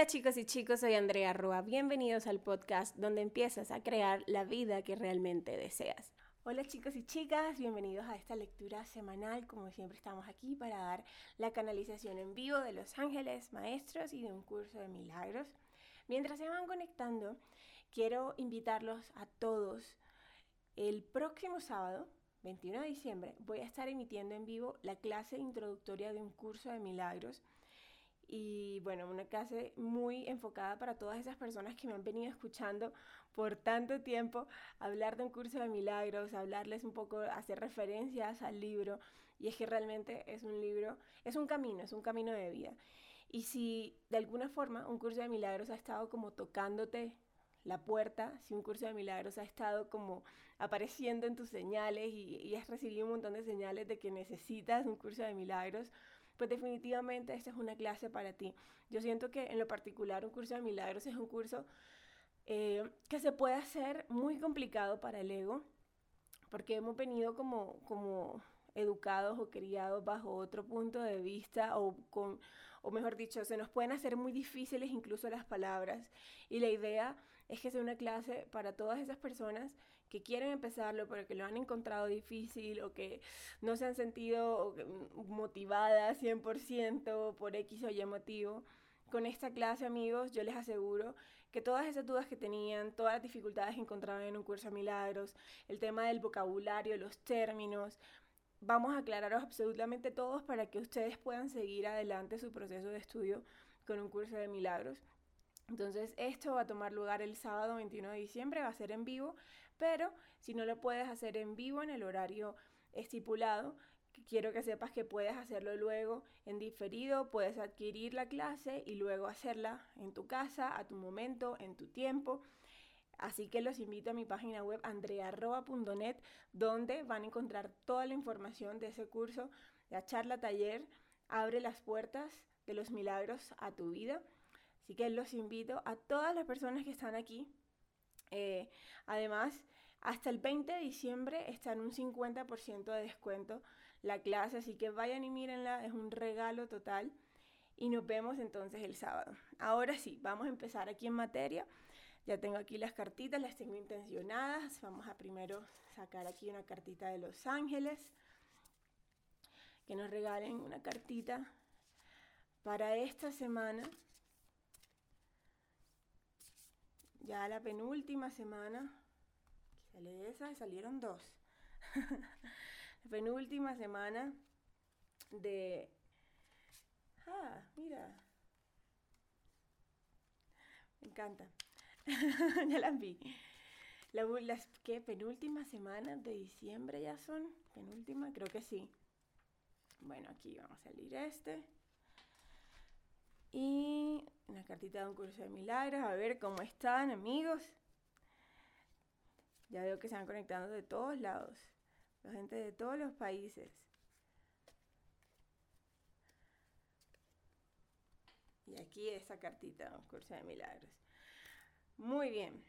Hola chicos y chicos, soy Andrea Roa. Bienvenidos al podcast donde empiezas a crear la vida que realmente deseas. Hola chicos y chicas, bienvenidos a esta lectura semanal. Como siempre estamos aquí para dar la canalización en vivo de los ángeles, maestros y de un curso de milagros. Mientras se van conectando, quiero invitarlos a todos. El próximo sábado, 21 de diciembre, voy a estar emitiendo en vivo la clase introductoria de un curso de milagros y bueno, una clase muy enfocada para todas esas personas que me han venido escuchando por tanto tiempo hablar de un curso de milagros, hablarles un poco, hacer referencias al libro y es que realmente es un libro, es un camino, es un camino de vida. Y si de alguna forma un curso de milagros ha estado como tocándote la puerta, si un curso de milagros ha estado como apareciendo en tus señales y, y has recibido un montón de señales de que necesitas un curso de milagros, pues definitivamente esta es una clase para ti. Yo siento que en lo particular un curso de milagros es un curso eh, que se puede hacer muy complicado para el ego, porque hemos venido como, como educados o criados bajo otro punto de vista o con o mejor dicho, se nos pueden hacer muy difíciles incluso las palabras y la idea es que sea una clase para todas esas personas que quieren empezarlo pero que lo han encontrado difícil o que no se han sentido motivadas 100% por X o Y motivo con esta clase, amigos, yo les aseguro que todas esas dudas que tenían, todas las dificultades que encontraban en un curso de milagros, el tema del vocabulario, los términos, vamos a aclararos absolutamente todos para que ustedes puedan seguir adelante su proceso de estudio con un curso de milagros. Entonces esto va a tomar lugar el sábado 21 de diciembre, va a ser en vivo, pero si no lo puedes hacer en vivo en el horario estipulado, quiero que sepas que puedes hacerlo luego en diferido, puedes adquirir la clase y luego hacerla en tu casa, a tu momento, en tu tiempo. Así que los invito a mi página web andrearroba.net, donde van a encontrar toda la información de ese curso, la charla taller, abre las puertas de los milagros a tu vida. Así que los invito a todas las personas que están aquí. Eh, además, hasta el 20 de diciembre está en un 50% de descuento la clase, así que vayan y mírenla, es un regalo total. Y nos vemos entonces el sábado. Ahora sí, vamos a empezar aquí en materia. Ya tengo aquí las cartitas, las tengo intencionadas. Vamos a primero sacar aquí una cartita de Los Ángeles. Que nos regalen una cartita para esta semana. Ya la penúltima semana. Sale esa, salieron dos. la penúltima semana de... Ah, mira. Me encanta. ya las vi. las ¿qué? penúltimas semanas de diciembre ya son. Penúltima, creo que sí. Bueno, aquí vamos a salir este. Y una cartita de un curso de milagros. A ver cómo están, amigos. Ya veo que se van conectando de todos lados. La gente de todos los países. Y aquí esa cartita de un curso de milagros. Muy bien.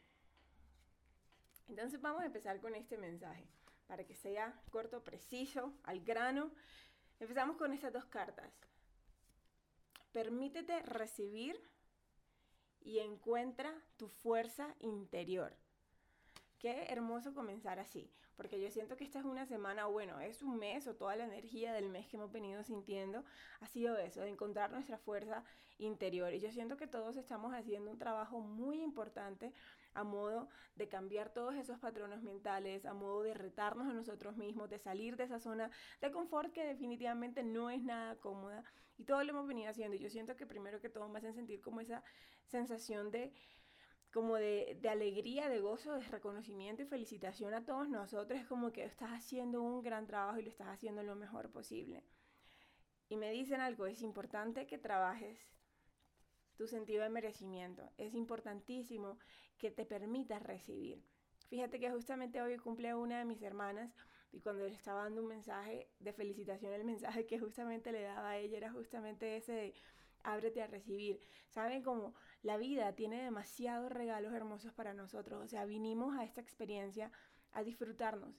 Entonces vamos a empezar con este mensaje para que sea corto, preciso, al grano. Empezamos con estas dos cartas. Permítete recibir y encuentra tu fuerza interior. Qué hermoso comenzar así, porque yo siento que esta es una semana, bueno, es un mes o toda la energía del mes que hemos venido sintiendo ha sido eso, de encontrar nuestra fuerza interior. Y yo siento que todos estamos haciendo un trabajo muy importante a modo de cambiar todos esos patrones mentales, a modo de retarnos a nosotros mismos, de salir de esa zona de confort que definitivamente no es nada cómoda. Y todo lo hemos venido haciendo. Yo siento que primero que todo me hacen sentir como esa sensación de como de, alegría, de gozo, de reconocimiento y felicitación a todos nosotros. Como que estás haciendo un gran trabajo y lo estás haciendo lo mejor posible. Y me dicen algo, es importante que trabajes tu sentido de merecimiento. Es importantísimo que te permitas recibir. Fíjate que justamente hoy cumple una de mis hermanas y cuando le estaba dando un mensaje de felicitación, el mensaje que justamente le daba a ella era justamente ese ábrete a recibir. Saben cómo la vida tiene demasiados regalos hermosos para nosotros. O sea, vinimos a esta experiencia a disfrutarnos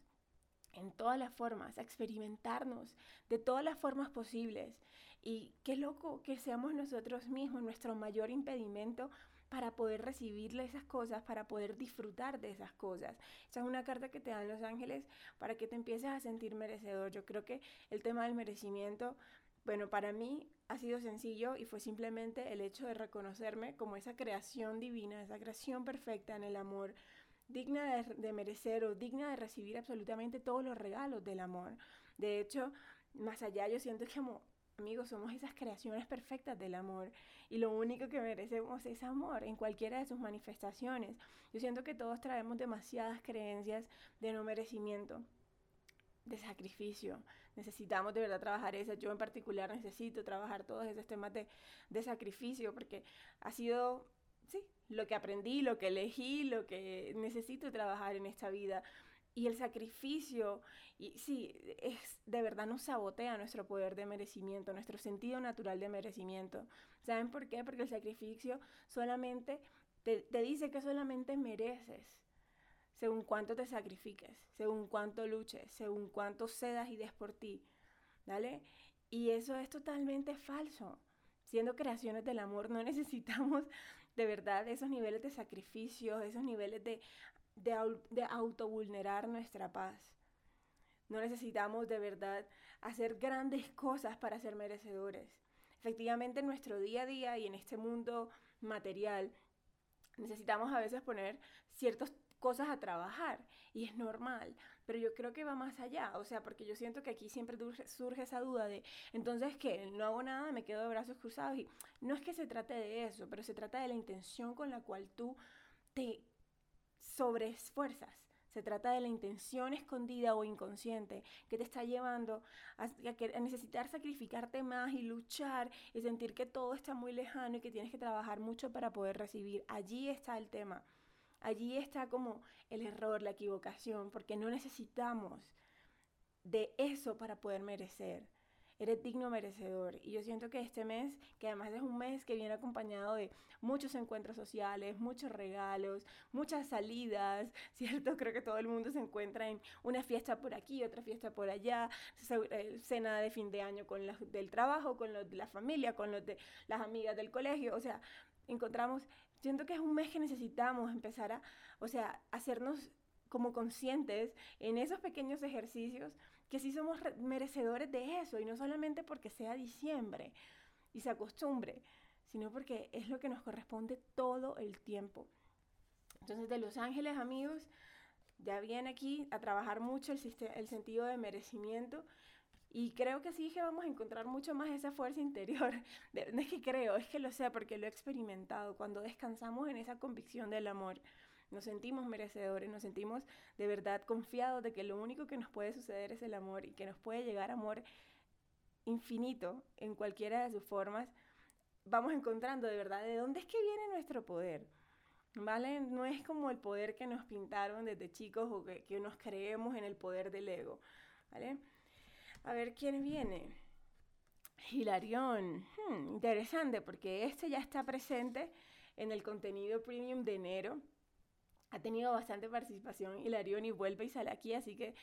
en todas las formas, a experimentarnos de todas las formas posibles. Y qué loco que seamos nosotros mismos nuestro mayor impedimento para poder recibirle esas cosas, para poder disfrutar de esas cosas. Esa es una carta que te dan los ángeles para que te empieces a sentir merecedor. Yo creo que el tema del merecimiento, bueno, para mí ha sido sencillo y fue simplemente el hecho de reconocerme como esa creación divina, esa creación perfecta en el amor, digna de, merecer o digna de recibir absolutamente todos los regalos del amor. De hecho, más allá yo siento que como Amigos, somos esas creaciones perfectas del amor y lo único que merecemos es amor en cualquiera de sus manifestaciones. Yo siento que todos traemos demasiadas creencias de no merecimiento, de sacrificio. Necesitamos de verdad trabajar eso. Yo en particular necesito trabajar todos esos temas de, de sacrificio porque ha sido, sí, lo que aprendí, lo que elegí, lo que necesito trabajar en esta vida y el sacrificio, y sí, es, de verdad nos sabotea nuestro poder de merecimiento, nuestro sentido natural de merecimiento. ¿Saben por qué? Porque el sacrificio solamente te, dice que solamente mereces según cuánto te sacrifiques, según cuánto luches, según cuánto cedas y des por ti. ¿Vale? Y eso es totalmente falso. Siendo creaciones del amor, no necesitamos de verdad esos niveles de sacrificio, esos niveles de de, de autovulnerar nuestra paz. No necesitamos de verdad hacer grandes cosas para ser merecedores. Efectivamente, en nuestro día a día y en este mundo material, necesitamos a veces poner ciertas cosas a trabajar y es normal, pero yo creo que va más allá, o sea, porque yo siento que aquí siempre surge esa duda de, entonces, ¿qué? No hago nada, me quedo de brazos cruzados y no es que se trate de eso, pero se trata de la intención con la cual tú te sobre esfuerzas. Se trata de la intención escondida o inconsciente que te está llevando a, a, necesitar sacrificarte más y luchar y sentir que todo está muy lejano y que tienes que trabajar mucho para poder recibir. Allí está el tema. Allí está como el error, la equivocación, porque no necesitamos de eso para poder merecer eres digno merecedor. Y yo siento que este mes, que además es un mes que viene acompañado de muchos encuentros sociales, muchos regalos, muchas salidas, ¿cierto? Creo que todo el mundo se encuentra en una fiesta por aquí, otra fiesta por allá, eh, cena de fin de año con los del trabajo, con los de la familia, con los de las amigas del colegio, o sea, encontramos, siento que es un mes que necesitamos empezar a, o sea, hacernos como conscientes en esos pequeños ejercicios que sí somos merecedores de eso, y no solamente porque sea diciembre y se acostumbre, sino porque es lo que nos corresponde todo el tiempo. Entonces, de Los Ángeles, amigos, ya viene aquí a trabajar mucho el, sentido de merecimiento. Y creo que sí que vamos a encontrar mucho más esa fuerza interior. No es que creo, es que lo sé porque lo he experimentado. Cuando descansamos en esa convicción del amor, nos sentimos merecedores, nos sentimos de verdad confiados de que lo único que nos puede suceder es el amor y que nos puede llegar amor infinito en cualquiera de sus formas, vamos encontrando de verdad de dónde es que viene nuestro poder. ¿Vale? No es como el poder que nos pintaron desde chicos o que, que nos creemos en el poder del ego. ¿Vale? A ver quién viene. Hilarión. Hmm, interesante porque este ya está presente en el contenido premium de enero ha tenido bastante participación Hilarión y vuelve y sale aquí, así que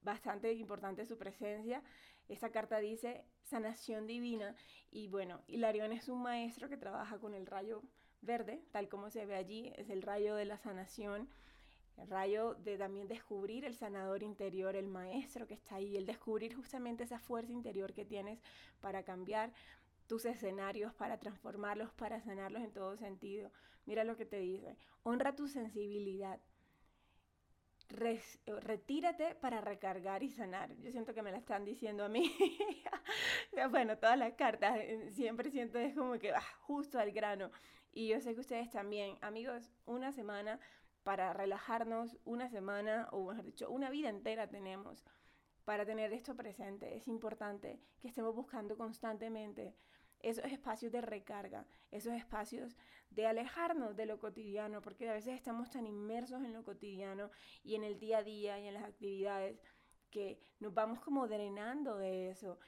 bastante importante su presencia. Esta carta dice sanación divina y bueno, Hilarión es un maestro que trabaja con el rayo verde, tal como se ve allí, es el rayo de la sanación, el rayo de también descubrir el sanador interior, el maestro que está ahí, el descubrir justamente esa fuerza interior que tienes para cambiar tus escenarios, para transformarlos, para sanarlos en todo sentido. Mira lo que te dice. Honra tu sensibilidad. retírate para recargar y sanar. Yo siento que me la están diciendo a mí. bueno, todas las cartas eh, siempre siento es como que va justo al grano. Y yo sé que ustedes también, amigos, una semana para relajarnos, una semana, o mejor dicho, una vida entera tenemos para tener esto presente. Es importante que estemos buscando constantemente esos espacios de recarga, esos espacios de alejarnos de lo cotidiano, porque a veces estamos tan inmersos en lo cotidiano y en el día a día y en las actividades que nos vamos como drenando de eso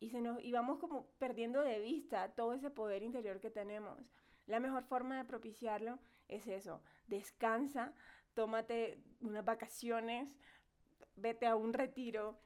y, se nos, y vamos como perdiendo de vista todo ese poder interior que tenemos. La mejor forma de propiciarlo es eso, descansa, tómate unas vacaciones, vete a un retiro,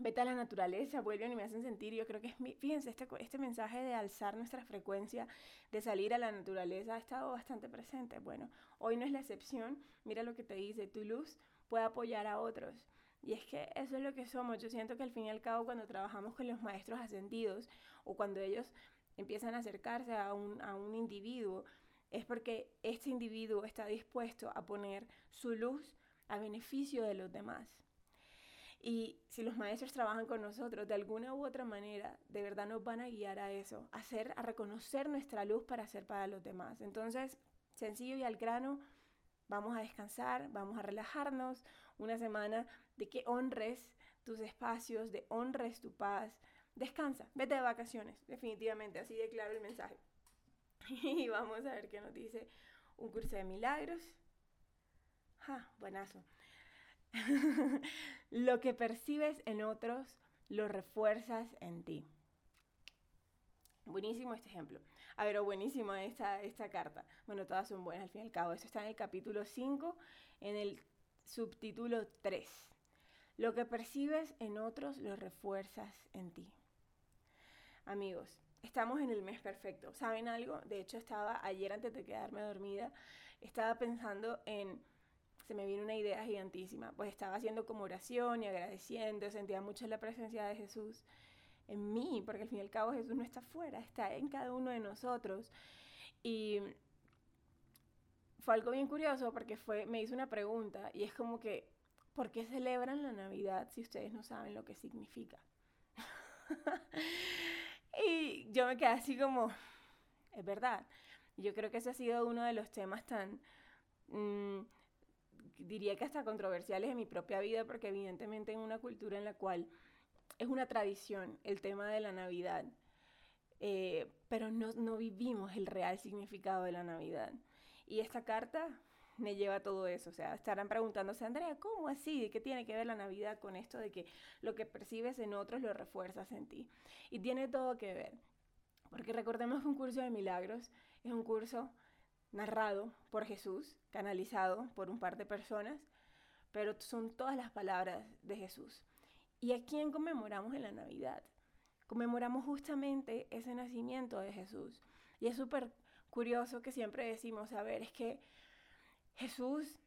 vete a la naturaleza, vuelven y me hacen sentir. Yo creo que es, fíjense, este, este mensaje de alzar nuestra frecuencia, de salir a la naturaleza, ha estado bastante presente. Bueno, hoy no es la excepción. Mira lo que te dice, tu luz puede apoyar a otros. Y es que eso es lo que somos. Yo siento que al fin y al cabo cuando trabajamos con los maestros ascendidos o cuando ellos empiezan a acercarse a un, a un individuo, es porque este individuo está dispuesto a poner su luz a beneficio de los demás. Y si los maestros trabajan con nosotros de alguna u otra manera, de verdad nos van a guiar a eso, a, hacer, a reconocer nuestra luz para hacer para los demás. Entonces, sencillo y al grano, vamos a descansar, vamos a relajarnos, una semana de que honres tus espacios, de honres tu paz. Descansa, vete de vacaciones, definitivamente, así de claro el mensaje. y vamos a ver qué nos dice un curso de milagros. Ja, buenazo. lo que percibes en otros, lo refuerzas en ti. Buenísimo este ejemplo. A ver, buenísimo esta, esta carta. Bueno, todas son buenas al fin y al cabo. Esto está en el capítulo 5, en el subtítulo 3. Lo que percibes en otros, lo refuerzas en ti. Amigos, estamos en el mes perfecto. ¿Saben algo? De hecho, estaba ayer antes de quedarme dormida, estaba pensando en se me vino una idea gigantísima. Pues estaba haciendo como oración y agradeciendo, sentía mucho la presencia de Jesús en mí, porque al fin y al cabo Jesús no está fuera, está en cada uno de nosotros. Y fue algo bien curioso porque fue, me hizo una pregunta y es como que, ¿por qué celebran la Navidad si ustedes no saben lo que significa? y yo me quedé así como, es verdad. Yo creo que ese ha sido uno de los temas tan... Mm, diría que hasta controversiales en mi propia vida, porque evidentemente en una cultura en la cual es una tradición el tema de la Navidad, eh, pero no, no vivimos el real significado de la Navidad. Y esta carta me lleva a todo eso. O sea, estarán preguntándose, Andrea, ¿cómo así? ¿Qué tiene que ver la Navidad con esto de que lo que percibes en otros lo refuerzas en ti? Y tiene todo que ver. Porque recordemos que un curso de milagros es un curso narrado por Jesús, canalizado por un par de personas, pero son todas las palabras de Jesús. ¿Y a quién conmemoramos en la Navidad? Conmemoramos justamente ese nacimiento de Jesús. Y es súper curioso que siempre decimos, a ver, es que Jesús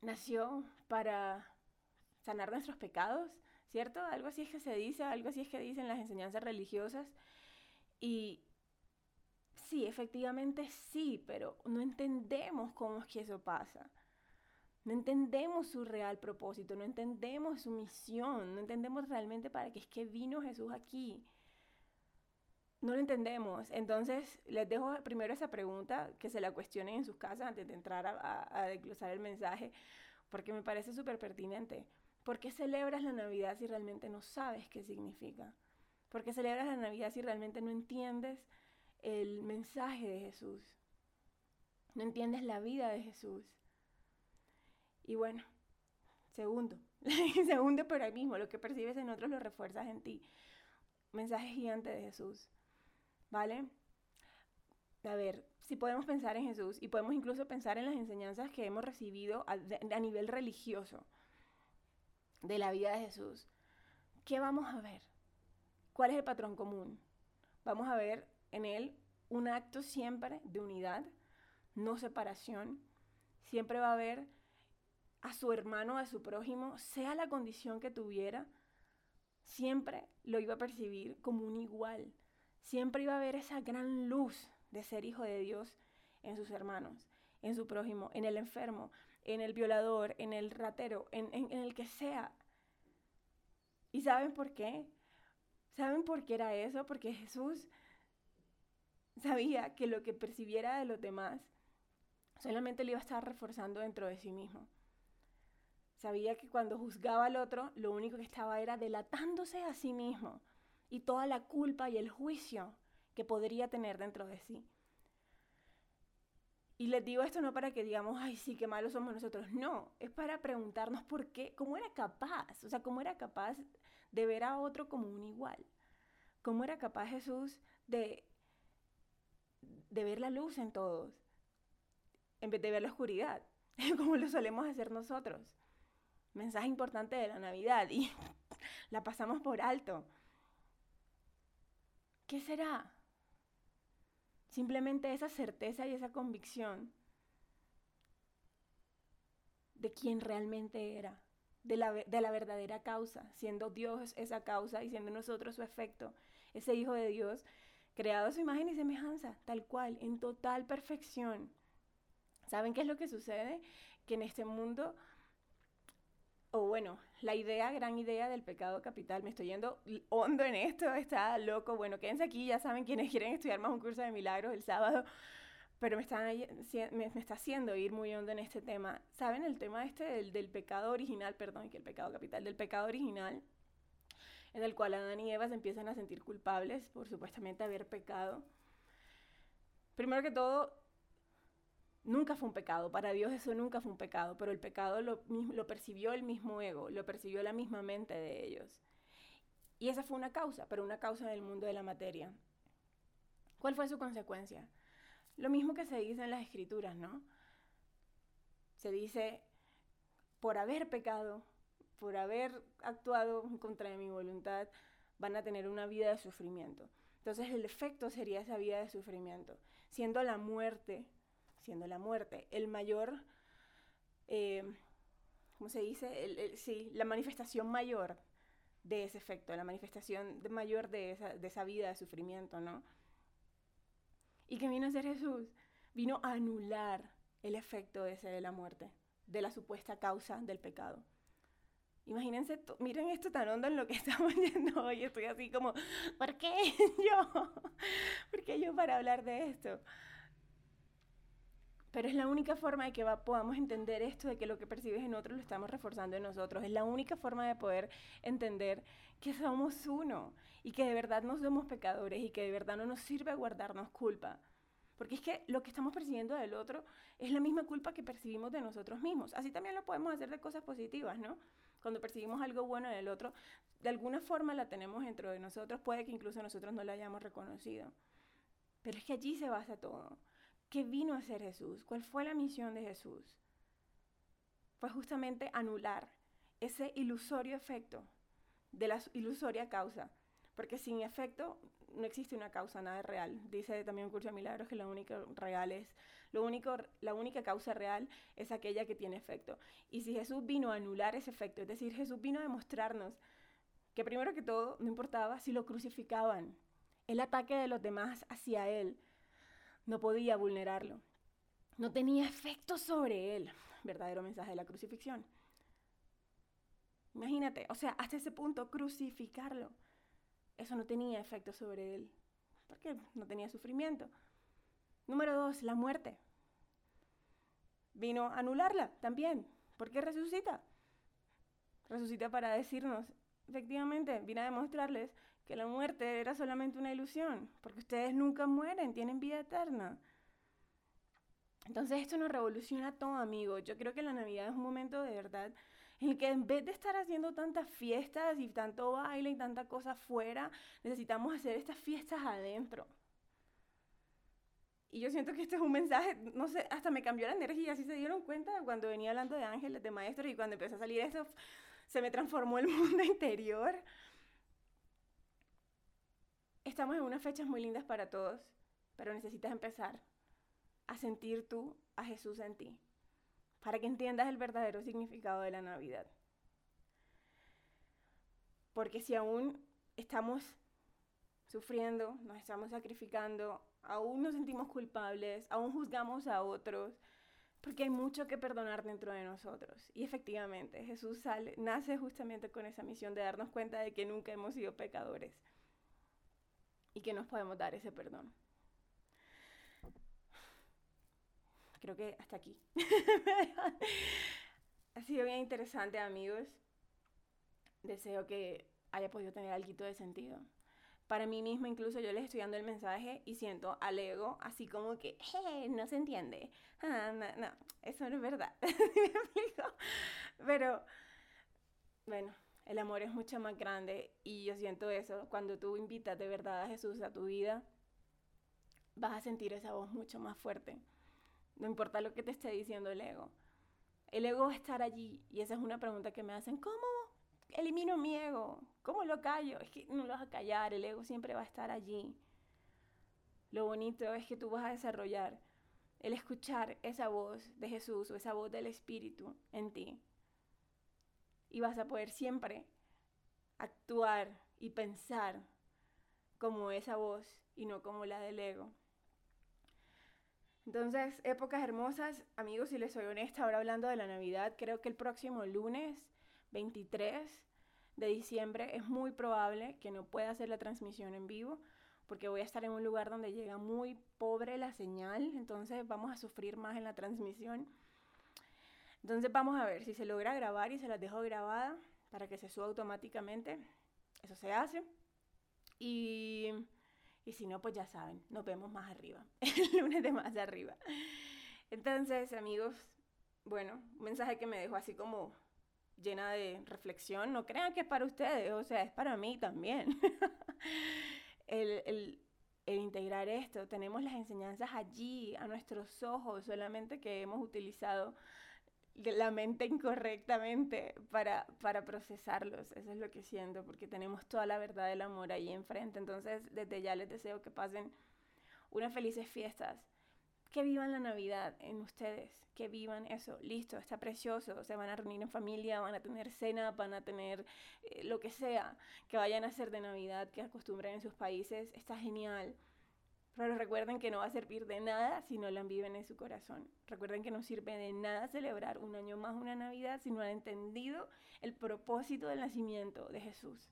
nació para sanar nuestros pecados, ¿cierto? Algo así es que se dice, algo así es que dicen las enseñanzas religiosas. Y sí, efectivamente sí, pero no entendemos cómo es que eso pasa. No entendemos su real propósito, no entendemos su misión, no entendemos realmente para qué es que vino Jesús aquí. No lo entendemos. Entonces, les dejo primero esa pregunta, que se la cuestionen en sus casas antes de entrar a, a, desglosar el mensaje, porque me parece súper pertinente. ¿Por qué celebras la Navidad si realmente no sabes qué significa? ¿Por qué celebras la Navidad si realmente no entiendes el mensaje de Jesús. No entiendes la vida de Jesús. Y bueno, segundo, segundo por ahí mismo, lo que percibes en otros lo refuerzas en ti. Mensaje gigante de Jesús. ¿Vale? A ver, si podemos pensar en Jesús y podemos incluso pensar en las enseñanzas que hemos recibido a, a nivel religioso de la vida de Jesús, ¿qué vamos a ver? ¿Cuál es el patrón común? Vamos a ver en él un acto siempre de unidad, no separación. Siempre va a haber a su hermano, a su prójimo, sea la condición que tuviera, siempre lo iba a percibir como un igual. Siempre iba a haber esa gran luz de ser hijo de Dios en sus hermanos, en su prójimo, en el enfermo, en el violador, en el ratero, en el que sea. ¿Y saben por qué? ¿Saben por qué era eso? Porque Jesús sabía que lo que percibiera de los demás solamente le iba a estar reforzando dentro de sí mismo. Sabía que cuando juzgaba al otro, lo único que estaba era delatándose a sí mismo y toda la culpa y el juicio que podría tener dentro de sí. Y les digo esto no para que digamos, ay, sí, qué malos somos nosotros. No, es para preguntarnos por qué, cómo era capaz, o sea, cómo era capaz de ver a otro como un igual. Cómo era capaz Jesús de de ver la luz en todos, en vez de ver la oscuridad, como lo solemos hacer nosotros. Mensaje importante de la Navidad. Y la pasamos por alto. ¿Qué será? Simplemente esa certeza y esa convicción de quién realmente era, de la, de la, verdadera causa, siendo Dios esa causa y siendo nosotros su efecto, ese Hijo de Dios, creado su imagen y semejanza, tal cual, en total perfección. ¿Saben qué es lo que sucede? Que en este mundo, o bueno, la idea, gran idea del pecado capital, me estoy yendo hondo en esto, está loco. Bueno, quédense aquí, ya saben quienes quieren estudiar más un curso de milagros el sábado, pero me, está, me, está haciendo ir muy hondo en este tema. ¿Saben el tema este del, del pecado original, perdón, que el pecado capital, del pecado original? En el cual Adán y Eva se empiezan a sentir culpables por supuestamente haber pecado. Primero que todo, nunca fue un pecado. Para Dios eso nunca fue un pecado, pero el pecado lo, percibió el mismo ego, lo percibió la misma mente de ellos. Y esa fue una causa, pero una causa del mundo de la materia. ¿Cuál fue su consecuencia? Lo mismo que se dice en las escrituras, ¿no? Se dice, por haber pecado, por haber actuado contra mi voluntad, van a tener una vida de sufrimiento. Entonces el efecto sería esa vida de sufrimiento, siendo la muerte siendo la muerte. El mayor, eh, ¿cómo se dice? sí, la manifestación mayor de ese efecto, la manifestación mayor de esa, de esa vida de sufrimiento, ¿no? ¿Y qué vino a hacer Jesús? Vino a anular el efecto ese de la muerte, de la supuesta causa del pecado. Imagínense, miren esto tan hondo en lo que estamos yendo hoy. Estoy así como, ¿por qué yo? ¿Por qué yo para hablar de esto? Pero es la única forma de que podamos entender esto de que lo que percibes en otro lo estamos reforzando en nosotros. Es la única forma de poder entender que somos uno y que de verdad no somos pecadores y que de verdad no nos sirve guardarnos culpa. Porque es que lo que estamos percibiendo del otro es la misma culpa que percibimos de nosotros mismos. Así también lo podemos hacer de cosas positivas, ¿no? Cuando percibimos algo bueno del otro, de alguna forma la tenemos dentro de nosotros, puede que incluso nosotros no la hayamos reconocido. Pero es que allí se basa todo. ¿Qué vino a hacer Jesús? ¿Cuál fue la misión de Jesús? Fue justamente anular ese ilusorio efecto de la ilusoria causa, porque sin efecto no existe una causa, nada real. Dice también un curso de milagros que lo único real es, lo único, la única causa real es aquella que tiene efecto. Y si Jesús vino a anular ese efecto, es decir, Jesús vino a demostrarnos que primero que todo no importaba si lo crucificaban, el ataque de los demás hacia él no podía vulnerarlo. No tenía efecto sobre él. Verdadero mensaje de la crucifixión. Imagínate, o sea, hasta ese punto, crucificarlo. Eso no tenía efecto sobre él. Porque no tenía sufrimiento. Número dos, la muerte. Vino a anularla también. porque resucita? Resucita para decirnos, efectivamente, vino a demostrarles que la muerte era solamente una ilusión, porque ustedes nunca mueren, tienen vida eterna. Entonces esto nos revoluciona todo, amigos. Yo creo que la Navidad es un momento de verdad en el que en vez de estar haciendo tantas fiestas y tanto baile y tanta cosa afuera, necesitamos hacer estas fiestas adentro. Y yo siento que este es un mensaje, no sé, hasta me cambió la energía, si se dieron cuenta cuando venía hablando de ángeles, de maestros, y cuando empezó a salir esto, se me transformó el mundo interior. Estamos en unas fechas muy lindas para todos, pero necesitas empezar a sentir tú a Jesús en ti, para que entiendas el verdadero significado de la Navidad. Porque si aún estamos sufriendo, nos estamos sacrificando, aún nos sentimos culpables, aún juzgamos a otros, porque hay mucho que perdonar dentro de nosotros. Y efectivamente, Jesús sale, nace justamente con esa misión de darnos cuenta de que nunca hemos sido pecadores y que nos podemos dar ese perdón. Creo que hasta aquí. ha sido bien interesante, amigos. Deseo que haya podido tener algo de sentido. Para mí misma, incluso yo les estoy dando el mensaje y siento al ego así como que, hey, no se entiende. Ah, no, eso no es verdad. Pero, bueno, el amor es mucho más grande y yo siento eso. Cuando tú invitas de verdad a Jesús a tu vida, vas a sentir esa voz mucho más fuerte. No importa lo que te esté diciendo el ego. El ego va a estar allí y esa es una pregunta que me hacen, ¿cómo? elimino mi ego. ¿Cómo lo callo? Es que no lo vas a callar, el ego siempre va a estar allí. Lo bonito es que tú vas a desarrollar el escuchar esa voz de Jesús o esa voz del Espíritu en ti. Y vas a poder siempre actuar y pensar como esa voz y no como la del ego. Entonces, épocas hermosas, amigos, si les soy honesta, ahora hablando de la Navidad, creo que el próximo lunes 23 de diciembre es muy probable que no pueda hacer la transmisión en vivo porque voy a estar en un lugar donde llega muy pobre la señal, entonces vamos a sufrir más en la transmisión. Entonces vamos a ver si se logra grabar y se las dejo grabada para que se suba automáticamente. Eso se hace. Y y si no, pues ya saben, nos vemos más arriba, el lunes de más arriba. Entonces, amigos, bueno, un mensaje que me dejó así como llena de reflexión. No crean que es para ustedes, o sea, es para mí también. el, el, el, integrar esto, tenemos las enseñanzas allí, a nuestros ojos, solamente que hemos utilizado la mente incorrectamente para, para procesarlos. Eso es lo que siento, porque tenemos toda la verdad del amor ahí enfrente. Entonces, desde ya les deseo que pasen unas felices fiestas. Que vivan la Navidad en ustedes, que vivan eso, listo, está precioso, se van a reunir en familia, van a tener cena, van a tener eh, lo que sea, que vayan a hacer de Navidad, que acostumbren en sus países, está genial pero recuerden que no va a servir de nada si no la viven en su corazón. Recuerden que no sirve de nada celebrar un año más una Navidad si no han entendido el propósito del nacimiento de Jesús.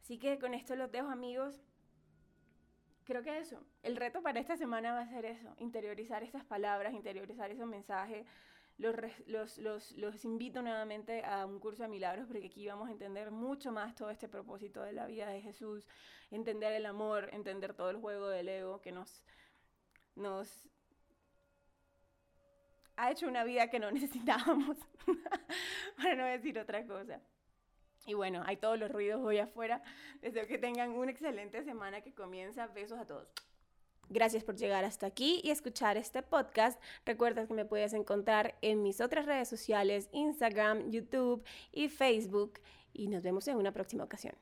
Así que con esto los dejo amigos. Creo que eso, el reto para esta semana va a ser eso, interiorizar estas palabras, interiorizar esos mensajes, los, los, los, invito nuevamente a un curso de milagros porque aquí vamos a entender mucho más todo este propósito de la vida de Jesús, entender el amor, entender todo el juego del ego que nos, nos ha hecho una vida que no necesitábamos, para no decir otra cosa. Y bueno, hay todos los ruidos hoy afuera. Deseo que tengan una excelente semana que comienza. Besos a todos. Gracias por llegar hasta aquí y escuchar este podcast. Recuerda que me puedes encontrar en mis otras redes sociales, Instagram, YouTube y Facebook. Y nos vemos en una próxima ocasión.